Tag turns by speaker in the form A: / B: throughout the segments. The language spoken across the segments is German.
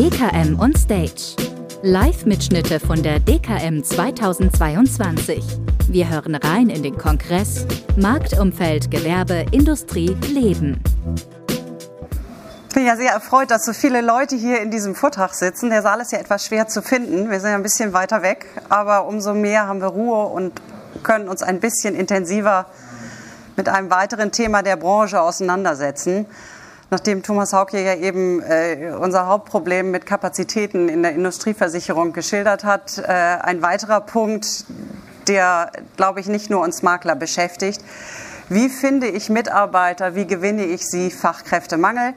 A: DKM on Stage. Live-Mitschnitte von der DKM 2022. Wir hören rein in den Kongress Marktumfeld, Gewerbe, Industrie, Leben.
B: Ich bin ja sehr erfreut, dass so viele Leute hier in diesem Vortrag sitzen. Der Saal ist ja etwas schwer zu finden. Wir sind ja ein bisschen weiter weg, aber umso mehr haben wir Ruhe und können uns ein bisschen intensiver mit einem weiteren Thema der Branche auseinandersetzen. Nachdem Thomas Hauke ja eben äh, unser Hauptproblem mit Kapazitäten in der Industrieversicherung geschildert hat, äh, ein weiterer Punkt, der, glaube ich, nicht nur uns Makler beschäftigt. Wie finde ich Mitarbeiter? Wie gewinne ich sie? Fachkräftemangel.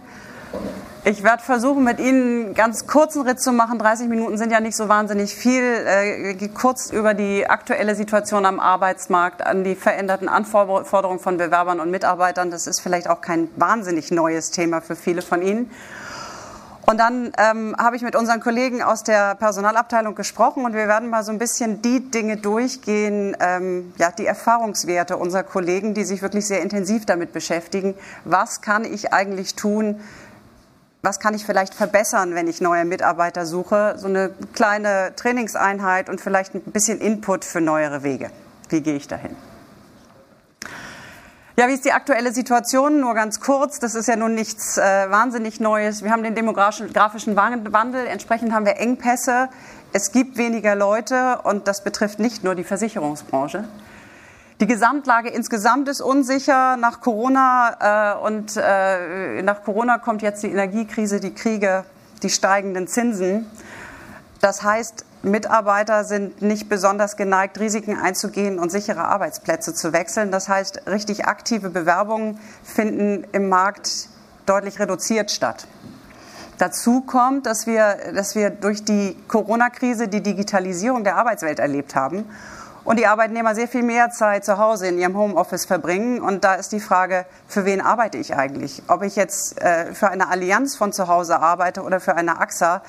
B: Ich werde versuchen, mit Ihnen einen ganz kurzen Ritt zu machen. 30 Minuten sind ja nicht so wahnsinnig viel. Äh, kurz über die aktuelle Situation am Arbeitsmarkt, an die veränderten Anforderungen von Bewerbern und Mitarbeitern. Das ist vielleicht auch kein wahnsinnig neues Thema für viele von Ihnen. Und dann ähm, habe ich mit unseren Kollegen aus der Personalabteilung gesprochen und wir werden mal so ein bisschen die Dinge durchgehen, ähm, ja, die Erfahrungswerte unserer Kollegen, die sich wirklich sehr intensiv damit beschäftigen. Was kann ich eigentlich tun, was kann ich vielleicht verbessern, wenn ich neue Mitarbeiter suche? So eine kleine Trainingseinheit und vielleicht ein bisschen Input für neuere Wege. Wie gehe ich dahin? Ja, wie ist die aktuelle Situation? Nur ganz kurz. Das ist ja nun nichts äh, wahnsinnig Neues. Wir haben den demografischen Wandel. Entsprechend haben wir Engpässe. Es gibt weniger Leute und das betrifft nicht nur die Versicherungsbranche. Die Gesamtlage insgesamt ist unsicher nach Corona äh, und äh, nach Corona kommt jetzt die Energiekrise, die Kriege, die steigenden Zinsen. Das heißt, Mitarbeiter sind nicht besonders geneigt, Risiken einzugehen und sichere Arbeitsplätze zu wechseln. Das heißt, richtig aktive Bewerbungen finden im Markt deutlich reduziert statt. Dazu kommt, dass wir, dass wir durch die Corona-Krise die Digitalisierung der Arbeitswelt erlebt haben und die Arbeitnehmer sehr viel mehr Zeit zu Hause in ihrem Homeoffice verbringen. Und da ist die Frage, für wen arbeite ich eigentlich? Ob ich jetzt äh, für eine Allianz von zu Hause arbeite oder für eine AXA,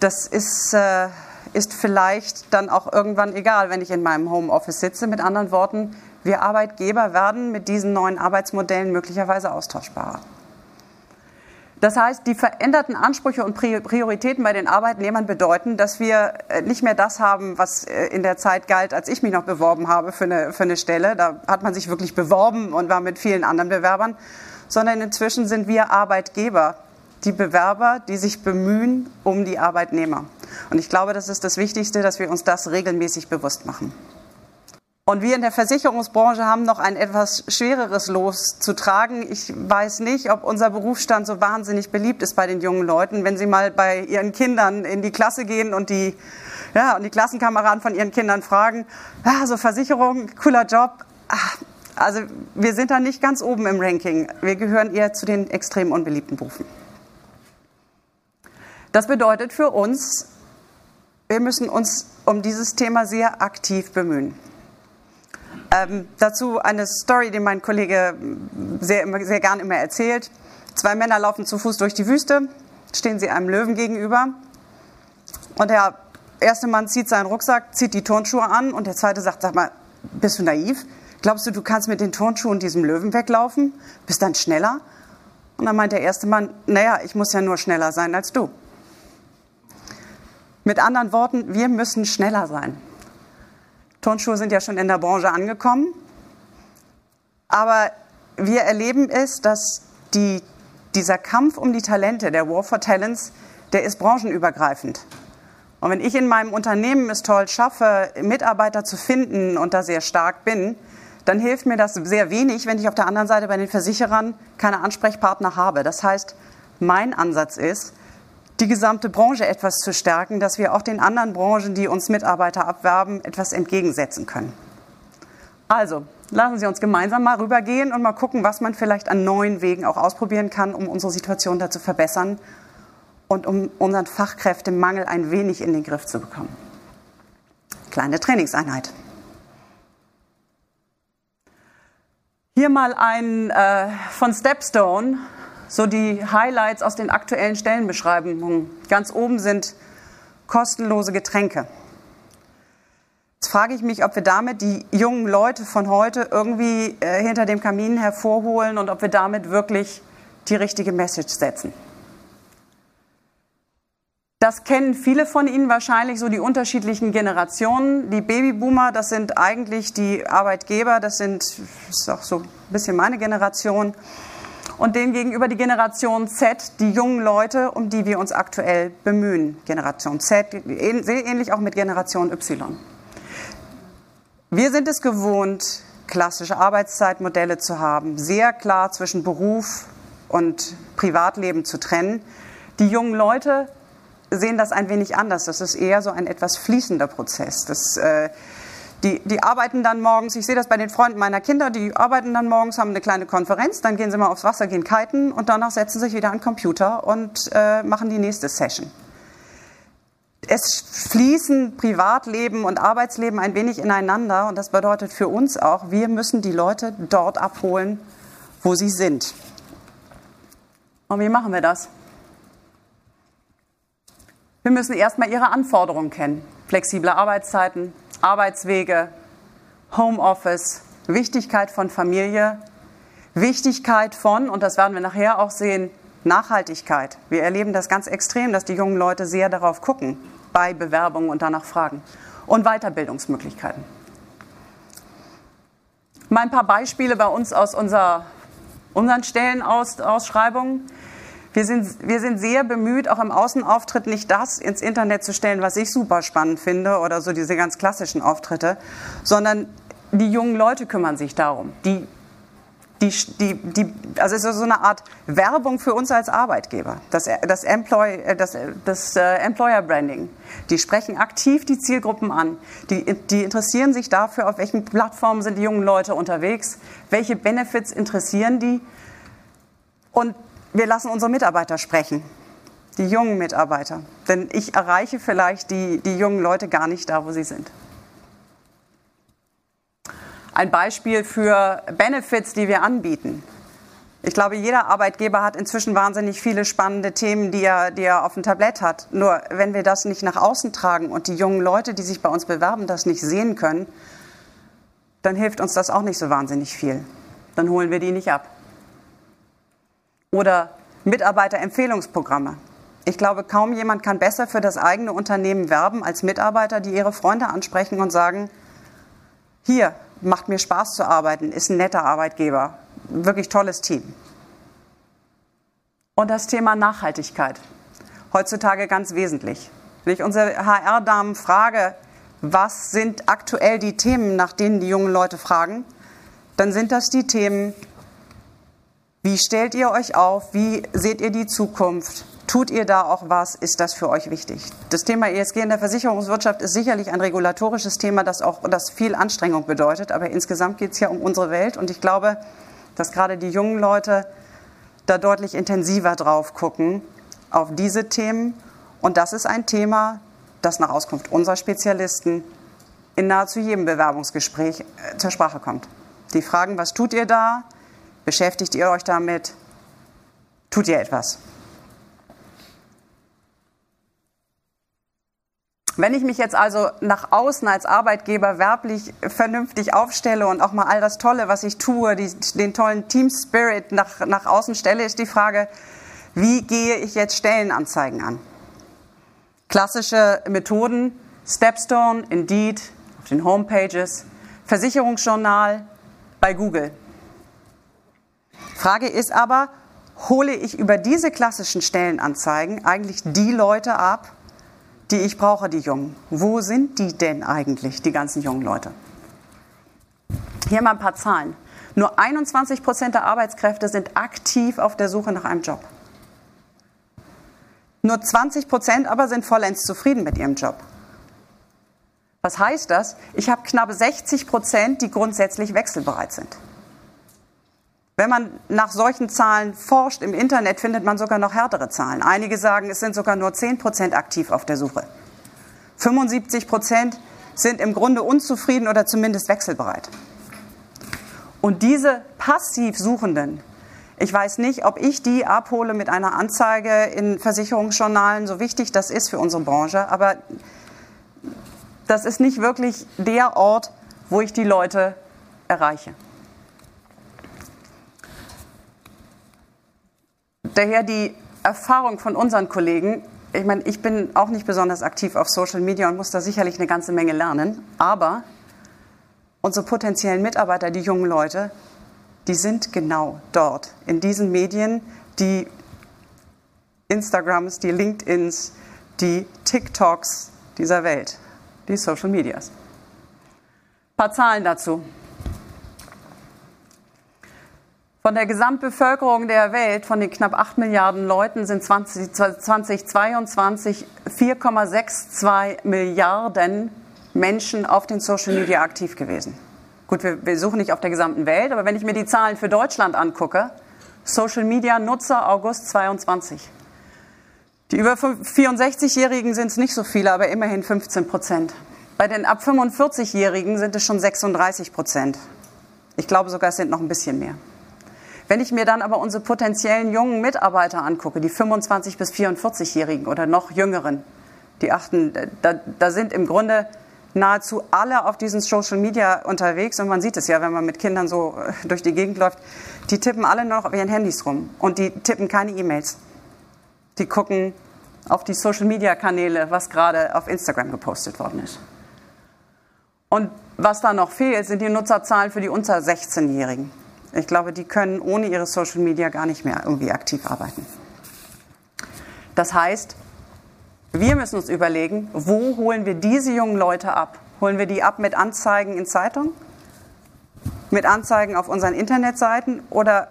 B: das ist, äh, ist vielleicht dann auch irgendwann egal, wenn ich in meinem Homeoffice sitze. Mit anderen Worten, wir Arbeitgeber werden mit diesen neuen Arbeitsmodellen möglicherweise austauschbarer. Das heißt, die veränderten Ansprüche und Prioritäten bei den Arbeitnehmern bedeuten, dass wir äh, nicht mehr das haben, was äh, in der Zeit galt, als ich mich noch beworben habe für eine, für eine Stelle. Da hat man sich wirklich beworben und war mit vielen anderen Bewerbern, sondern inzwischen sind wir Arbeitgeber, die Bewerber, die sich bemühen um die Arbeitnehmer. Und ich glaube, das ist das Wichtigste, dass wir uns das regelmäßig bewusst machen. Und wir in der Versicherungsbranche haben noch ein etwas schwereres Los zu tragen. Ich weiß nicht, ob unser Berufsstand so wahnsinnig beliebt ist bei den jungen Leuten. Wenn sie mal bei ihren Kindern in die Klasse gehen und die, ja, und die Klassenkameraden von ihren Kindern fragen, ah, so Versicherung, cooler Job. Ach, also wir sind da nicht ganz oben im Ranking. Wir gehören eher zu den extrem unbeliebten Berufen. Das bedeutet für uns, wir müssen uns um dieses Thema sehr aktiv bemühen. Ähm, dazu eine Story, die mein Kollege sehr, sehr gern immer erzählt. Zwei Männer laufen zu Fuß durch die Wüste, stehen sie einem Löwen gegenüber. Und der erste Mann zieht seinen Rucksack, zieht die Turnschuhe an und der zweite sagt, sag mal, bist du naiv? Glaubst du, du kannst mit den Turnschuhen diesem Löwen weglaufen? Bist dann schneller? Und dann meint der erste Mann, naja, ich muss ja nur schneller sein als du. Mit anderen Worten, wir müssen schneller sein. Turnschuhe sind ja schon in der Branche angekommen. Aber wir erleben es, dass die, dieser Kampf um die Talente, der War for Talents, der ist branchenübergreifend. Und wenn ich in meinem Unternehmen es toll schaffe, Mitarbeiter zu finden und da sehr stark bin, dann hilft mir das sehr wenig, wenn ich auf der anderen Seite bei den Versicherern keine Ansprechpartner habe. Das heißt, mein Ansatz ist, die gesamte Branche etwas zu stärken, dass wir auch den anderen Branchen, die uns Mitarbeiter abwerben, etwas entgegensetzen können. Also, lassen Sie uns gemeinsam mal rübergehen und mal gucken, was man vielleicht an neuen Wegen auch ausprobieren kann, um unsere Situation da zu verbessern und um unseren Fachkräftemangel ein wenig in den Griff zu bekommen. Kleine Trainingseinheit. Hier mal ein äh, von Stepstone so die Highlights aus den aktuellen Stellenbeschreibungen. Ganz oben sind kostenlose Getränke. Jetzt frage ich mich, ob wir damit die jungen Leute von heute irgendwie äh, hinter dem Kamin hervorholen und ob wir damit wirklich die richtige Message setzen. Das kennen viele von Ihnen wahrscheinlich, so die unterschiedlichen Generationen. Die Babyboomer, das sind eigentlich die Arbeitgeber, das sind, das ist auch so ein bisschen meine Generation. Und denen gegenüber die Generation Z, die jungen Leute, um die wir uns aktuell bemühen. Generation Z, sehr ähnlich auch mit Generation Y. Wir sind es gewohnt, klassische Arbeitszeitmodelle zu haben, sehr klar zwischen Beruf und Privatleben zu trennen. Die jungen Leute sehen das ein wenig anders. Das ist eher so ein etwas fließender Prozess. Das, äh, die, die arbeiten dann morgens, ich sehe das bei den Freunden meiner Kinder, die arbeiten dann morgens, haben eine kleine Konferenz, dann gehen sie mal aufs Wasser, gehen kiten und danach setzen sie sich wieder an den Computer und äh, machen die nächste Session. Es fließen Privatleben und Arbeitsleben ein wenig ineinander und das bedeutet für uns auch, wir müssen die Leute dort abholen, wo sie sind. Und wie machen wir das? Wir müssen erstmal ihre Anforderungen kennen. Flexible Arbeitszeiten, Arbeitswege, Homeoffice, Wichtigkeit von Familie, Wichtigkeit von, und das werden wir nachher auch sehen, Nachhaltigkeit. Wir erleben das ganz extrem, dass die jungen Leute sehr darauf gucken, bei Bewerbungen und danach fragen. Und Weiterbildungsmöglichkeiten. Mal ein paar Beispiele bei uns aus unserer, unseren Stellenausschreibungen. Wir sind, wir sind sehr bemüht, auch im Außenauftritt nicht das ins Internet zu stellen, was ich super spannend finde oder so diese ganz klassischen Auftritte, sondern die jungen Leute kümmern sich darum. Die, die, die, die, also es ist so eine Art Werbung für uns als Arbeitgeber, das, das, Employ, das, das äh, Employer Branding. Die sprechen aktiv die Zielgruppen an. Die, die interessieren sich dafür, auf welchen Plattformen sind die jungen Leute unterwegs, welche Benefits interessieren die. Und wir lassen unsere Mitarbeiter sprechen, die jungen Mitarbeiter. Denn ich erreiche vielleicht die, die jungen Leute gar nicht da, wo sie sind. Ein Beispiel für Benefits, die wir anbieten. Ich glaube, jeder Arbeitgeber hat inzwischen wahnsinnig viele spannende Themen, die er, die er auf dem Tablett hat. Nur wenn wir das nicht nach außen tragen und die jungen Leute, die sich bei uns bewerben, das nicht sehen können, dann hilft uns das auch nicht so wahnsinnig viel. Dann holen wir die nicht ab. Oder Mitarbeiterempfehlungsprogramme. Ich glaube, kaum jemand kann besser für das eigene Unternehmen werben als Mitarbeiter, die ihre Freunde ansprechen und sagen, hier, macht mir Spaß zu arbeiten, ist ein netter Arbeitgeber, wirklich tolles Team. Und das Thema Nachhaltigkeit, heutzutage ganz wesentlich. Wenn ich unsere HR-Damen frage, was sind aktuell die Themen, nach denen die jungen Leute fragen, dann sind das die Themen wie stellt ihr euch auf? Wie seht ihr die Zukunft? Tut ihr da auch was? Ist das für euch wichtig? Das Thema ESG in der Versicherungswirtschaft ist sicherlich ein regulatorisches Thema, das auch das viel Anstrengung bedeutet. Aber insgesamt geht es ja um unsere Welt und ich glaube, dass gerade die jungen Leute da deutlich intensiver drauf gucken auf diese Themen. Und das ist ein Thema, das nach Auskunft unserer Spezialisten in nahezu jedem Bewerbungsgespräch äh, zur Sprache kommt. Die fragen, was tut ihr da? Beschäftigt ihr euch damit? Tut ihr etwas? Wenn ich mich jetzt also nach außen als Arbeitgeber werblich vernünftig aufstelle und auch mal all das Tolle, was ich tue, die, den tollen Team Spirit nach, nach außen stelle, ist die Frage, wie gehe ich jetzt Stellenanzeigen an? Klassische Methoden, Stepstone, Indeed, auf den Homepages, Versicherungsjournal bei Google. Frage ist aber, hole ich über diese klassischen Stellenanzeigen eigentlich die Leute ab, die ich brauche, die Jungen? Wo sind die denn eigentlich, die ganzen jungen Leute? Hier mal ein paar Zahlen. Nur 21 Prozent der Arbeitskräfte sind aktiv auf der Suche nach einem Job. Nur 20 Prozent aber sind vollends zufrieden mit ihrem Job. Was heißt das? Ich habe knapp 60 Prozent, die grundsätzlich wechselbereit sind. Wenn man nach solchen Zahlen forscht im Internet, findet man sogar noch härtere Zahlen. Einige sagen, es sind sogar nur 10 Prozent aktiv auf der Suche. 75 Prozent sind im Grunde unzufrieden oder zumindest wechselbereit. Und diese passiv Suchenden, ich weiß nicht, ob ich die abhole mit einer Anzeige in Versicherungsjournalen, so wichtig das ist für unsere Branche, aber das ist nicht wirklich der Ort, wo ich die Leute erreiche. Daher die Erfahrung von unseren Kollegen, ich meine, ich bin auch nicht besonders aktiv auf Social Media und muss da sicherlich eine ganze Menge lernen, aber unsere potenziellen Mitarbeiter, die jungen Leute, die sind genau dort, in diesen Medien, die Instagrams, die LinkedIns, die TikToks dieser Welt, die Social Medias. Ein paar Zahlen dazu. Von der Gesamtbevölkerung der Welt, von den knapp 8 Milliarden Leuten, sind 20, 2022 4,62 Milliarden Menschen auf den Social Media aktiv gewesen. Gut, wir, wir suchen nicht auf der gesamten Welt, aber wenn ich mir die Zahlen für Deutschland angucke, Social Media Nutzer August 22. Die über 64-Jährigen sind es nicht so viele, aber immerhin 15 Prozent. Bei den ab 45-Jährigen sind es schon 36 Prozent. Ich glaube sogar, es sind noch ein bisschen mehr. Wenn ich mir dann aber unsere potenziellen jungen Mitarbeiter angucke, die 25 bis 44-Jährigen oder noch jüngeren, die achten, da, da sind im Grunde nahezu alle auf diesen Social Media unterwegs und man sieht es ja, wenn man mit Kindern so äh, durch die Gegend läuft, die tippen alle noch auf ihren Handys rum und die tippen keine E-Mails. Die gucken auf die Social-Media-Kanäle, was gerade auf Instagram gepostet worden ist. Und was da noch fehlt, sind die Nutzerzahlen für die unter 16-Jährigen. Ich glaube, die können ohne ihre Social Media gar nicht mehr irgendwie aktiv arbeiten. Das heißt, wir müssen uns überlegen, wo holen wir diese jungen Leute ab? Holen wir die ab mit Anzeigen in Zeitungen? Mit Anzeigen auf unseren Internetseiten? Oder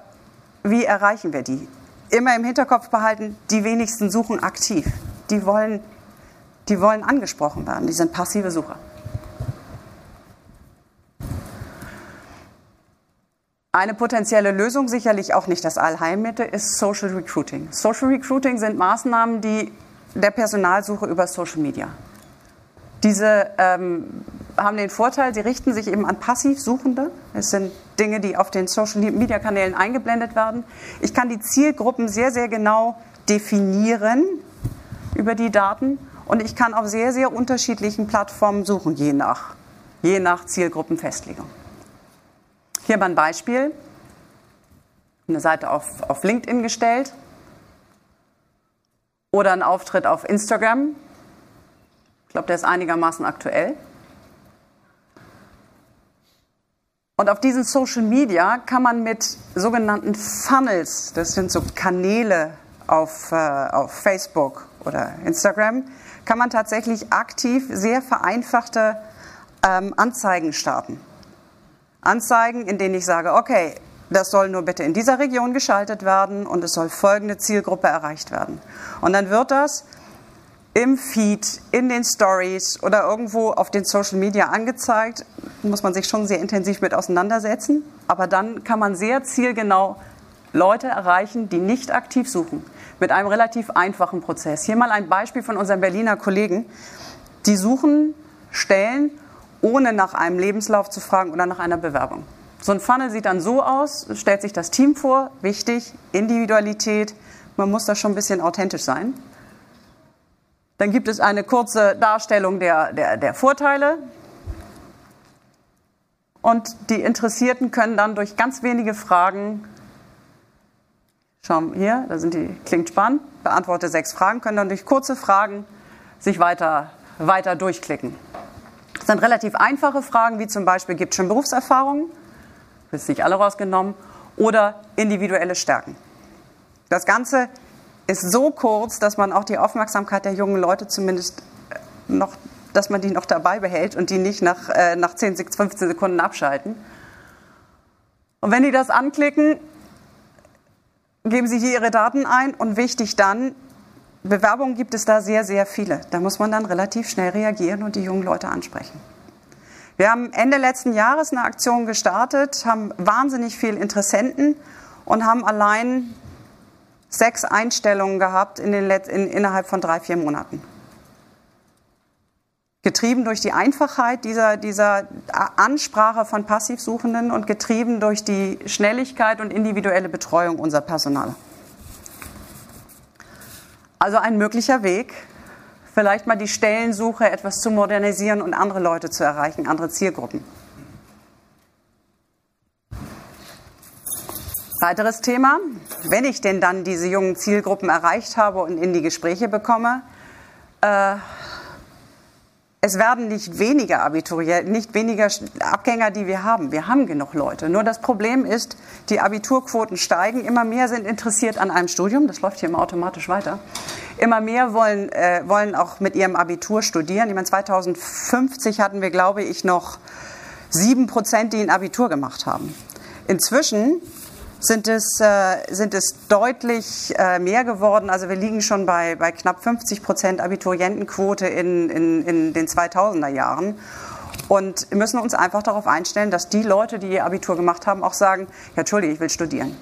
B: wie erreichen wir die? immer im Hinterkopf behalten, die wenigsten suchen aktiv. Die wollen, die wollen angesprochen werden. Die sind passive Sucher. Eine potenzielle Lösung, sicherlich auch nicht das Allheilmittel, ist Social Recruiting. Social Recruiting sind Maßnahmen, die der Personalsuche über Social Media. Diese ähm, haben den Vorteil, sie richten sich eben an Passivsuchende. Es sind Dinge, die auf den Social-Media-Kanälen eingeblendet werden. Ich kann die Zielgruppen sehr, sehr genau definieren über die Daten und ich kann auf sehr, sehr unterschiedlichen Plattformen suchen, je nach, je nach Zielgruppenfestlegung. Hier mal ein Beispiel. Eine Seite auf, auf LinkedIn gestellt oder ein Auftritt auf Instagram. Ich glaube, der ist einigermaßen aktuell. Und auf diesen Social Media kann man mit sogenannten Funnels, das sind so Kanäle auf, äh, auf Facebook oder Instagram, kann man tatsächlich aktiv sehr vereinfachte ähm, Anzeigen starten. Anzeigen, in denen ich sage, okay, das soll nur bitte in dieser Region geschaltet werden und es soll folgende Zielgruppe erreicht werden. Und dann wird das im Feed, in den Stories oder irgendwo auf den Social Media angezeigt. Muss man sich schon sehr intensiv mit auseinandersetzen. Aber dann kann man sehr zielgenau Leute erreichen, die nicht aktiv suchen. Mit einem relativ einfachen Prozess. Hier mal ein Beispiel von unseren Berliner Kollegen. Die suchen Stellen, ohne nach einem Lebenslauf zu fragen oder nach einer Bewerbung. So ein Funnel sieht dann so aus, stellt sich das Team vor, wichtig, Individualität, man muss da schon ein bisschen authentisch sein. Dann gibt es eine kurze Darstellung der, der, der Vorteile. Und die Interessierten können dann durch ganz wenige Fragen, schauen hier, da sind die, klingt spannend, beantworte sechs Fragen, können dann durch kurze Fragen sich weiter, weiter durchklicken. Sind relativ einfache Fragen, wie zum Beispiel, gibt es schon Berufserfahrung? Das ist nicht alle rausgenommen. Oder individuelle Stärken. Das Ganze ist so kurz, dass man auch die Aufmerksamkeit der jungen Leute zumindest äh, noch, dass man die noch dabei behält und die nicht nach, äh, nach 10, 15 Sekunden abschalten. Und wenn die das anklicken, geben sie hier ihre Daten ein und wichtig dann, Bewerbungen gibt es da sehr, sehr viele. Da muss man dann relativ schnell reagieren und die jungen Leute ansprechen. Wir haben Ende letzten Jahres eine Aktion gestartet, haben wahnsinnig viele Interessenten und haben allein sechs Einstellungen gehabt in den Let in, innerhalb von drei, vier Monaten. Getrieben durch die Einfachheit dieser, dieser Ansprache von Passivsuchenden und getrieben durch die Schnelligkeit und individuelle Betreuung unserer Personal. Also ein möglicher Weg, vielleicht mal die Stellensuche etwas zu modernisieren und andere Leute zu erreichen, andere Zielgruppen. Weiteres Thema, wenn ich denn dann diese jungen Zielgruppen erreicht habe und in die Gespräche bekomme, äh, es werden nicht weniger Abiturienten, nicht weniger Abgänger, die wir haben. Wir haben genug Leute. Nur das Problem ist, die Abiturquoten steigen. Immer mehr sind interessiert an einem Studium. Das läuft hier immer automatisch weiter. Immer mehr wollen, äh, wollen auch mit ihrem Abitur studieren. Ich meine, 2050 hatten wir, glaube ich, noch sieben Prozent, die ein Abitur gemacht haben. Inzwischen sind es, äh, sind es deutlich äh, mehr geworden. Also wir liegen schon bei, bei knapp 50 Prozent Abiturientenquote in, in, in den 2000er Jahren und müssen uns einfach darauf einstellen, dass die Leute, die ihr Abitur gemacht haben, auch sagen, ja, Entschuldige, ich will studieren.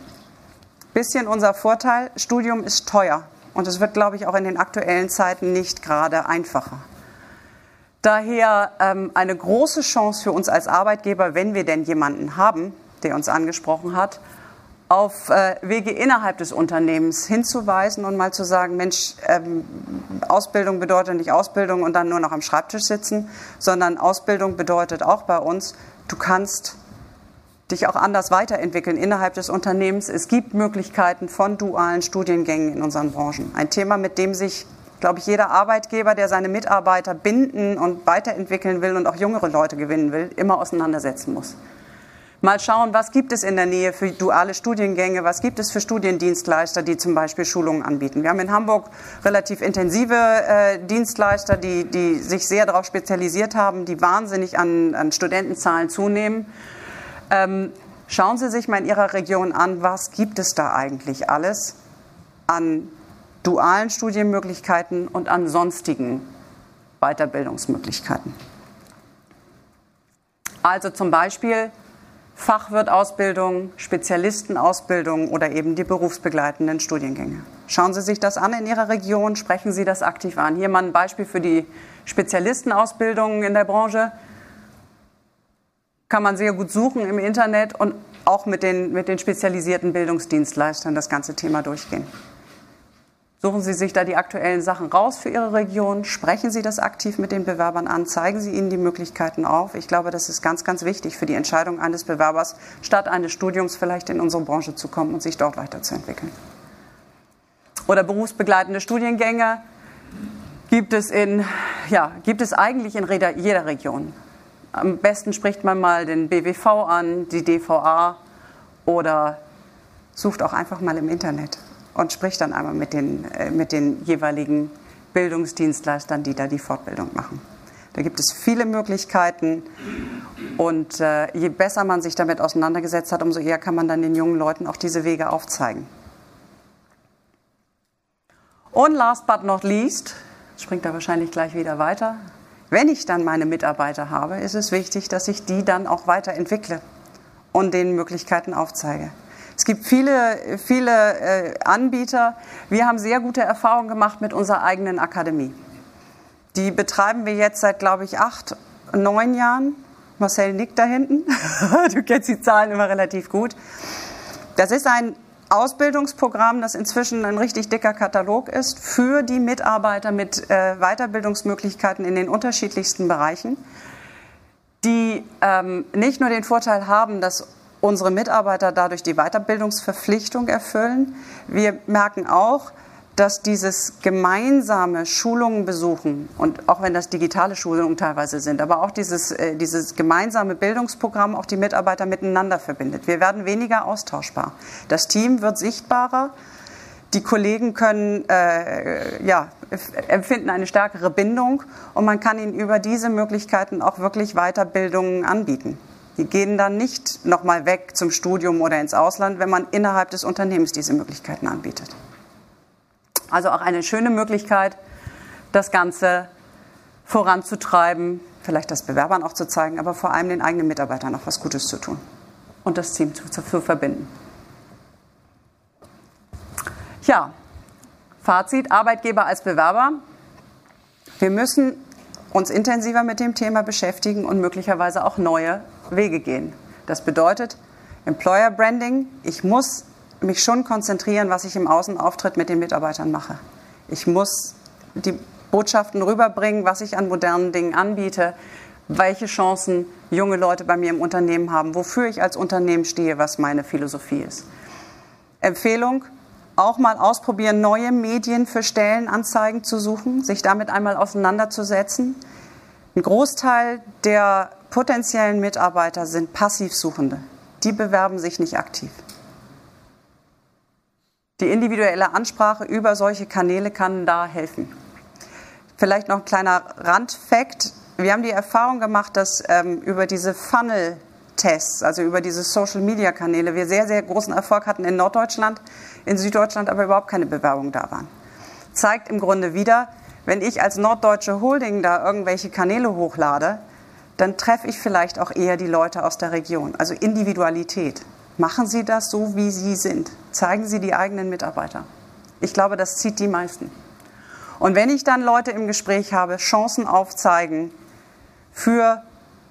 B: Bisschen unser Vorteil, Studium ist teuer und es wird, glaube ich, auch in den aktuellen Zeiten nicht gerade einfacher. Daher ähm, eine große Chance für uns als Arbeitgeber, wenn wir denn jemanden haben, der uns angesprochen hat, auf äh, Wege innerhalb des Unternehmens hinzuweisen und mal zu sagen, Mensch, ähm, Ausbildung bedeutet nicht Ausbildung und dann nur noch am Schreibtisch sitzen, sondern Ausbildung bedeutet auch bei uns, du kannst dich auch anders weiterentwickeln innerhalb des Unternehmens. Es gibt Möglichkeiten von dualen Studiengängen in unseren Branchen. Ein Thema, mit dem sich, glaube ich, jeder Arbeitgeber, der seine Mitarbeiter binden und weiterentwickeln will und auch jüngere Leute gewinnen will, immer auseinandersetzen muss. Mal schauen, was gibt es in der Nähe für duale Studiengänge, was gibt es für Studiendienstleister, die zum Beispiel Schulungen anbieten. Wir haben in Hamburg relativ intensive äh, Dienstleister, die, die sich sehr darauf spezialisiert haben, die wahnsinnig an, an Studentenzahlen zunehmen. Ähm, schauen Sie sich mal in Ihrer Region an, was gibt es da eigentlich alles an dualen Studienmöglichkeiten und an sonstigen Weiterbildungsmöglichkeiten. Also zum Beispiel Fachwirtausbildung, Spezialistenausbildung oder eben die berufsbegleitenden Studiengänge. Schauen Sie sich das an in Ihrer Region, sprechen Sie das aktiv an. Hier mal ein Beispiel für die Spezialistenausbildungen in der Branche. Kann man sehr gut suchen im Internet und auch mit den, mit den spezialisierten Bildungsdienstleistern das ganze Thema durchgehen. Suchen Sie sich da die aktuellen Sachen raus für Ihre Region, sprechen Sie das aktiv mit den Bewerbern an, zeigen Sie ihnen die Möglichkeiten auf. Ich glaube, das ist ganz, ganz wichtig für die Entscheidung eines Bewerbers, statt eines Studiums vielleicht in unsere Branche zu kommen und sich dort weiterzuentwickeln. Oder berufsbegleitende Studiengänge gibt es, in, ja, gibt es eigentlich in jeder Region. Am besten spricht man mal den BWV an, die DVA oder sucht auch einfach mal im Internet und spricht dann einmal mit den, äh, mit den jeweiligen Bildungsdienstleistern, die da die Fortbildung machen. Da gibt es viele Möglichkeiten und äh, je besser man sich damit auseinandergesetzt hat, umso eher kann man dann den jungen Leuten auch diese Wege aufzeigen. Und last but not least, springt da wahrscheinlich gleich wieder weiter, wenn ich dann meine Mitarbeiter habe, ist es wichtig, dass ich die dann auch weiterentwickle und den Möglichkeiten aufzeige. Es gibt viele, viele äh, Anbieter. Wir haben sehr gute Erfahrungen gemacht mit unserer eigenen Akademie. Die betreiben wir jetzt seit, glaube ich, acht, neun Jahren. Marcel nickt da hinten. du kennst die Zahlen immer relativ gut. Das ist ein Ausbildungsprogramm, das inzwischen ein richtig dicker Katalog ist für die Mitarbeiter mit äh, Weiterbildungsmöglichkeiten in den unterschiedlichsten Bereichen, die ähm, nicht nur den Vorteil haben, dass unsere Mitarbeiter dadurch die Weiterbildungsverpflichtung erfüllen. Wir merken auch, dass dieses gemeinsame Schulungen besuchen und auch wenn das digitale Schulungen teilweise sind, aber auch dieses, äh, dieses gemeinsame Bildungsprogramm auch die Mitarbeiter miteinander verbindet. Wir werden weniger austauschbar. Das Team wird sichtbarer. Die Kollegen können, äh, ja, empfinden eine stärkere Bindung und man kann ihnen über diese Möglichkeiten auch wirklich Weiterbildungen anbieten. Die gehen dann nicht nochmal weg zum Studium oder ins Ausland, wenn man innerhalb des Unternehmens diese Möglichkeiten anbietet. Also auch eine schöne Möglichkeit, das Ganze voranzutreiben, vielleicht das Bewerbern auch zu zeigen, aber vor allem den eigenen Mitarbeitern auch was Gutes zu tun und das Team zu, zu, zu verbinden. Ja, Fazit, Arbeitgeber als Bewerber. Wir müssen uns intensiver mit dem Thema beschäftigen und möglicherweise auch neue Wege gehen. Das bedeutet Employer Branding. Ich muss mich schon konzentrieren, was ich im Außenauftritt mit den Mitarbeitern mache. Ich muss die Botschaften rüberbringen, was ich an modernen Dingen anbiete, welche Chancen junge Leute bei mir im Unternehmen haben, wofür ich als Unternehmen stehe, was meine Philosophie ist. Empfehlung, auch mal ausprobieren, neue Medien für Stellenanzeigen zu suchen, sich damit einmal auseinanderzusetzen. Ein Großteil der potenziellen Mitarbeiter sind Passivsuchende. Die bewerben sich nicht aktiv. Die individuelle Ansprache über solche Kanäle kann da helfen. Vielleicht noch ein kleiner Randfakt. Wir haben die Erfahrung gemacht, dass ähm, über diese Funnel-Tests, also über diese Social-Media-Kanäle, wir sehr, sehr großen Erfolg hatten in Norddeutschland, in Süddeutschland aber überhaupt keine Bewerbungen da waren. Zeigt im Grunde wieder, wenn ich als norddeutsche Holding da irgendwelche Kanäle hochlade, dann treffe ich vielleicht auch eher die Leute aus der Region. Also Individualität. Machen Sie das so, wie Sie sind. Zeigen Sie die eigenen Mitarbeiter. Ich glaube, das zieht die meisten. Und wenn ich dann Leute im Gespräch habe, Chancen aufzeigen für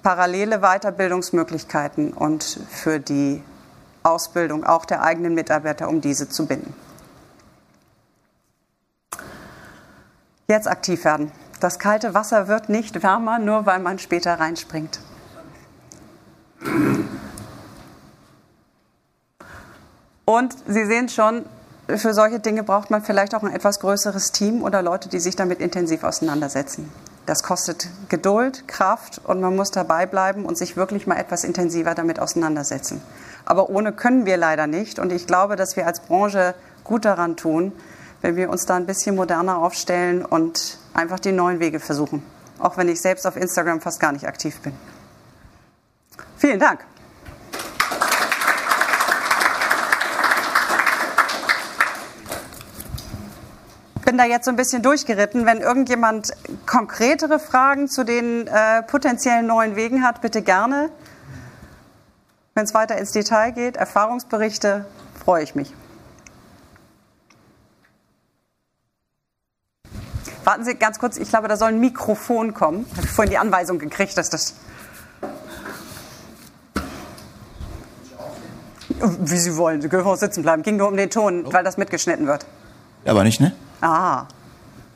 B: parallele Weiterbildungsmöglichkeiten und für die Ausbildung auch der eigenen Mitarbeiter, um diese zu binden. Jetzt aktiv werden. Das kalte Wasser wird nicht wärmer, nur weil man später reinspringt. Und Sie sehen schon, für solche Dinge braucht man vielleicht auch ein etwas größeres Team oder Leute, die sich damit intensiv auseinandersetzen. Das kostet Geduld, Kraft und man muss dabei bleiben und sich wirklich mal etwas intensiver damit auseinandersetzen. Aber ohne können wir leider nicht. Und ich glaube, dass wir als Branche gut daran tun, wenn wir uns da ein bisschen moderner aufstellen und einfach die neuen Wege versuchen. Auch wenn ich selbst auf Instagram fast gar nicht aktiv bin. Vielen Dank. bin da jetzt so ein bisschen durchgeritten. Wenn irgendjemand konkretere Fragen zu den äh, potenziellen neuen Wegen hat, bitte gerne. Wenn es weiter ins Detail geht, Erfahrungsberichte, freue ich mich. Warten Sie ganz kurz, ich glaube, da soll ein Mikrofon kommen. Habe ich vorhin die Anweisung gekriegt, dass das. Wie Sie wollen, Sie können auch sitzen bleiben. Ging nur um den Ton, weil das mitgeschnitten wird.
C: Aber nicht, ne?
B: Ah.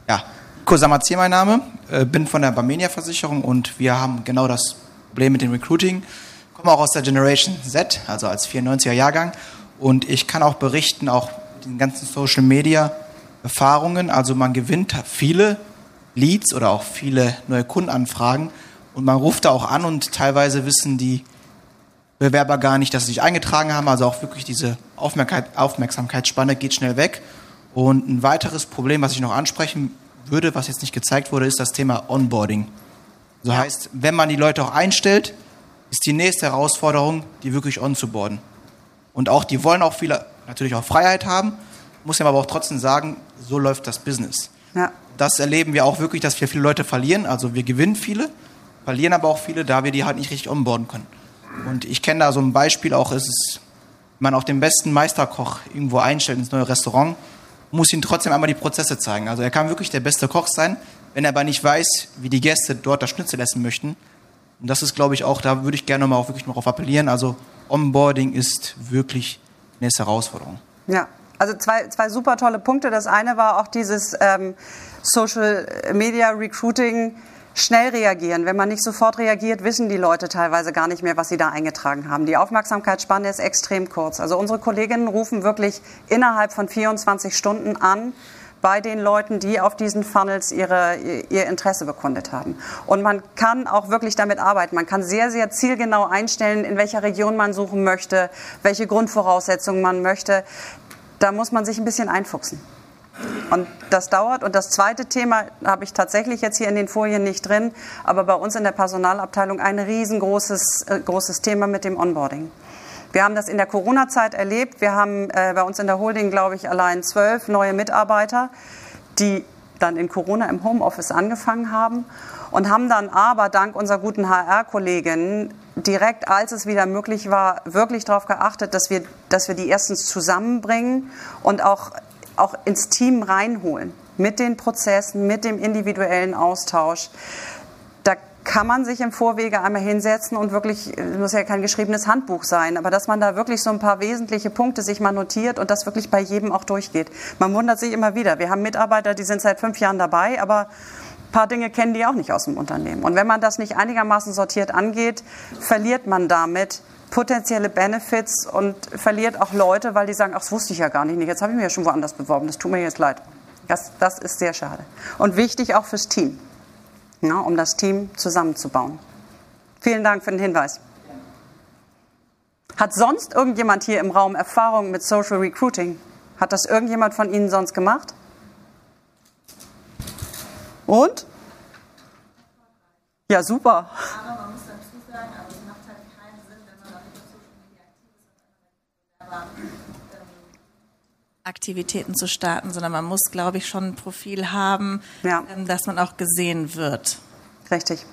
C: Ja, Kosamazir mein Name, äh, bin von der Barmenia Versicherung und wir haben genau das Problem mit dem Recruiting. Komme auch aus der Generation Z, also als 94er Jahrgang und ich kann auch berichten, auch den ganzen Social Media Erfahrungen, also man gewinnt viele Leads oder auch viele neue Kundenanfragen und man ruft da auch an und teilweise wissen die Bewerber gar nicht, dass sie sich eingetragen haben, also auch wirklich diese Aufmerksamkeitsspanne geht schnell weg und ein weiteres Problem, was ich noch ansprechen würde, was jetzt nicht gezeigt wurde, ist das Thema Onboarding. So ja. heißt, wenn man die Leute auch einstellt, ist die nächste Herausforderung, die wirklich onzuboarden. Und auch, die wollen auch viele, natürlich auch Freiheit haben, muss ja aber auch trotzdem sagen, so läuft das Business. Ja. Das erleben wir auch wirklich, dass wir viele Leute verlieren. Also wir gewinnen viele, verlieren aber auch viele, da wir die halt nicht richtig onboarden können. Und ich kenne da so ein Beispiel auch, ist es, wenn man auch den besten Meisterkoch irgendwo einstellt ins neue Restaurant, muss ihm trotzdem einmal die Prozesse zeigen. Also er kann wirklich der beste Koch sein, wenn er aber nicht weiß, wie die Gäste dort das Schnitzel essen möchten. Und das ist, glaube ich, auch, da würde ich gerne mal auch wirklich noch darauf appellieren. Also Onboarding ist wirklich eine Herausforderung.
B: Ja, also zwei, zwei super tolle Punkte. Das eine war auch dieses ähm, Social Media Recruiting schnell reagieren. Wenn man nicht sofort reagiert, wissen die Leute teilweise gar nicht mehr, was sie da eingetragen haben. Die Aufmerksamkeitsspanne ist extrem kurz. Also unsere Kolleginnen rufen wirklich innerhalb von 24 Stunden an bei den Leuten, die auf diesen Funnels ihre, ihr Interesse bekundet haben. Und man kann auch wirklich damit arbeiten. Man kann sehr, sehr zielgenau einstellen, in welcher Region man suchen möchte, welche Grundvoraussetzungen man möchte. Da muss man sich ein bisschen einfuchsen. Und das dauert. Und das zweite Thema habe ich tatsächlich jetzt hier in den Folien nicht drin, aber bei uns in der Personalabteilung ein riesengroßes äh, großes Thema mit dem Onboarding. Wir haben das in der Corona-Zeit erlebt. Wir haben äh, bei uns in der Holding, glaube ich, allein zwölf neue Mitarbeiter, die dann in Corona im Homeoffice angefangen haben und haben dann aber dank unserer guten HR-Kolleginnen direkt, als es wieder möglich war, wirklich darauf geachtet, dass wir, dass wir die erstens zusammenbringen und auch auch ins Team reinholen. Mit den Prozessen, mit dem individuellen Austausch. Da kann man sich im Vorwege einmal hinsetzen und wirklich, es muss ja kein geschriebenes Handbuch sein, aber dass man da wirklich so ein paar wesentliche Punkte sich mal notiert und das wirklich bei jedem auch durchgeht. Man wundert sich immer wieder. Wir haben Mitarbeiter, die sind seit fünf Jahren dabei, aber ein paar Dinge kennen die auch nicht aus dem Unternehmen. Und wenn man das nicht einigermaßen sortiert angeht, verliert man damit potenzielle Benefits und verliert auch Leute, weil die sagen, ach, das wusste ich ja gar nicht. Jetzt habe ich mich ja schon woanders beworben, das tut mir jetzt leid. Das, das ist sehr schade. Und wichtig auch fürs Team, ja, um das Team zusammenzubauen. Vielen Dank für den Hinweis. Hat sonst irgendjemand hier im Raum Erfahrung mit Social Recruiting? Hat das irgendjemand von Ihnen sonst gemacht? Und? Ja, super. Aber man muss dazu sagen, aber es macht halt keinen Sinn, wenn man auf Social Media
D: aktiv ist, ähm, Aktivitäten zu starten, sondern man muss, glaube ich, schon ein Profil haben, ja. Ähm, dass man auch gesehen wird.
B: Richtig.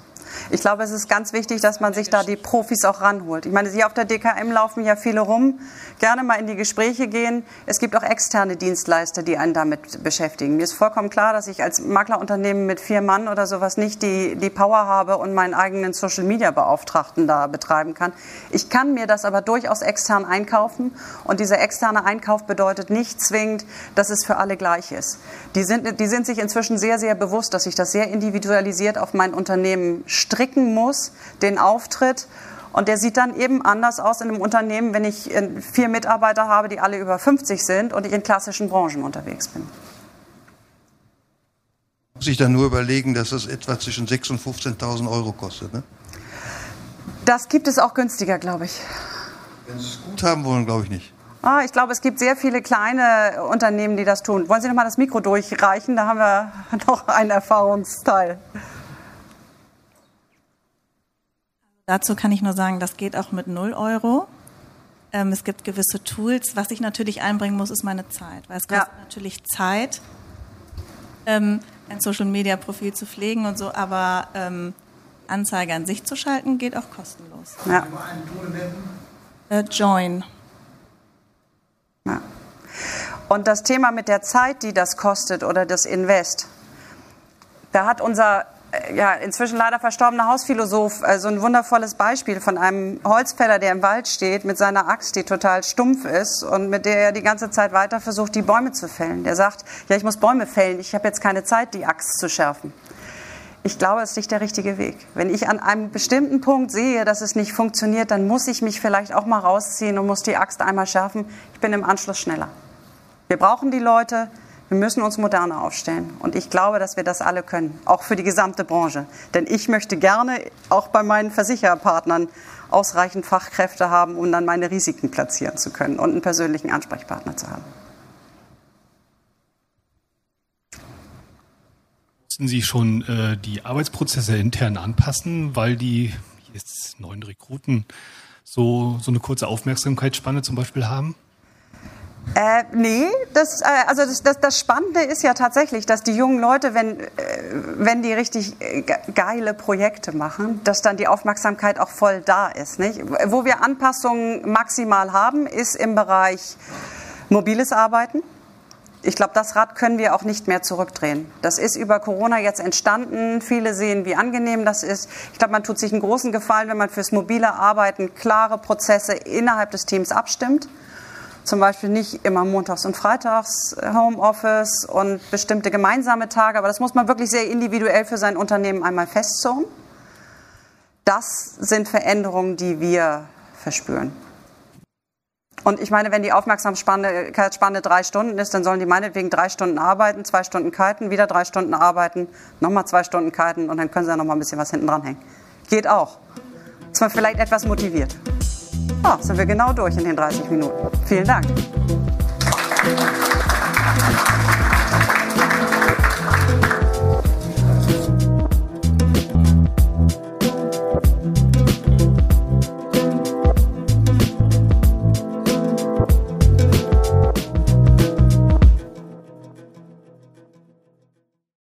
B: Ich glaube, es ist ganz wichtig, dass man sich da die Profis auch ranholt. Ich meine, Sie auf der DKM laufen ja viele rum, gerne mal in die Gespräche gehen. Es gibt auch externe Dienstleister, die einen damit beschäftigen. Mir ist vollkommen klar, dass ich als Maklerunternehmen mit vier Mann oder sowas nicht die, die Power habe und meinen eigenen Social Media Beauftragten da betreiben kann. Ich kann mir das aber durchaus extern einkaufen und dieser externe Einkauf bedeutet nicht zwingend, dass es für alle gleich ist. Die sind, die sind sich inzwischen sehr, sehr bewusst, dass ich das sehr individualisiert auf mein Unternehmen stricken muss, den Auftritt. Und der sieht dann eben anders aus in einem Unternehmen, wenn ich äh, vier Mitarbeiter habe, die alle über 50 sind und ich in klassischen Branchen unterwegs bin.
E: Muss ich dann nur überlegen, dass das etwa zwischen 6.000 und 15.000 Euro kostet, ne?
B: Das gibt es auch günstiger, glaube ich.
E: Wenn Sie es gut haben wollen, glaube ich nicht.
B: Ah, ich glaube, es gibt sehr viele kleine Unternehmen, die das tun. Wollen Sie noch mal das Mikro durchreichen? Da haben wir noch einen Erfahrungsteil.
D: Dazu kann ich nur sagen, das geht auch mit 0 Euro. Ähm, es gibt gewisse Tools. Was ich natürlich einbringen muss, ist meine Zeit. Weil es kostet ja. natürlich Zeit, ähm, ein Social-Media-Profil zu pflegen und so, aber ähm, Anzeige an sich zu schalten, geht auch kostenlos. Ja. Äh, Join.
B: Ja. Und das Thema mit der Zeit, die das kostet oder das Invest, da hat unser ja, inzwischen leider verstorbener Hausphilosoph, also ein wundervolles Beispiel von einem Holzfäller, der im Wald steht mit seiner Axt, die total stumpf ist und mit der er die ganze Zeit weiter versucht, die Bäume zu fällen. Der sagt, ja, ich muss Bäume fällen, ich habe jetzt keine Zeit, die Axt zu schärfen. Ich glaube, es ist nicht der richtige Weg. Wenn ich an einem bestimmten Punkt sehe, dass es nicht funktioniert, dann muss ich mich vielleicht auch mal rausziehen und muss die Axt einmal schärfen. Ich bin im Anschluss schneller. Wir brauchen die Leute, wir müssen uns moderner aufstellen. Und ich glaube, dass wir das alle können, auch für die gesamte Branche. Denn ich möchte gerne auch bei meinen Versichererpartnern ausreichend Fachkräfte haben, um dann meine Risiken platzieren zu können und einen persönlichen Ansprechpartner zu haben.
F: Müssen Sie schon äh, die Arbeitsprozesse intern anpassen, weil die jetzt neuen Rekruten so, so eine kurze Aufmerksamkeitsspanne zum Beispiel haben?
B: Äh, nee, das, äh, also das, das, das, Spannende ist ja tatsächlich, dass die jungen Leute, wenn, äh, wenn die richtig äh, geile Projekte machen, dass dann die Aufmerksamkeit auch voll da ist. Nicht? Wo wir Anpassungen maximal haben, ist im Bereich mobiles Arbeiten. Ich glaube, das Rad können wir auch nicht mehr zurückdrehen. Das ist über Corona jetzt entstanden. Viele sehen, wie angenehm das ist. Ich glaube, man tut sich einen großen Gefallen, wenn man fürs mobile Arbeiten klare Prozesse innerhalb des Teams abstimmt zum Beispiel nicht immer montags und freitags Homeoffice und bestimmte gemeinsame Tage, aber das muss man wirklich sehr individuell für sein Unternehmen einmal festzurren. Das sind Veränderungen, die wir verspüren. Und ich meine, wenn die Aufmerksamkeitsspanne drei Stunden ist, dann sollen die meinetwegen drei Stunden arbeiten, zwei Stunden kiten, wieder drei Stunden arbeiten, nochmal zwei Stunden kiten und dann können sie ja nochmal ein bisschen was hinten dran hängen. Geht auch. Ist man vielleicht etwas motiviert. Oh, sind wir genau durch in den 30 Minuten. Vielen Dank.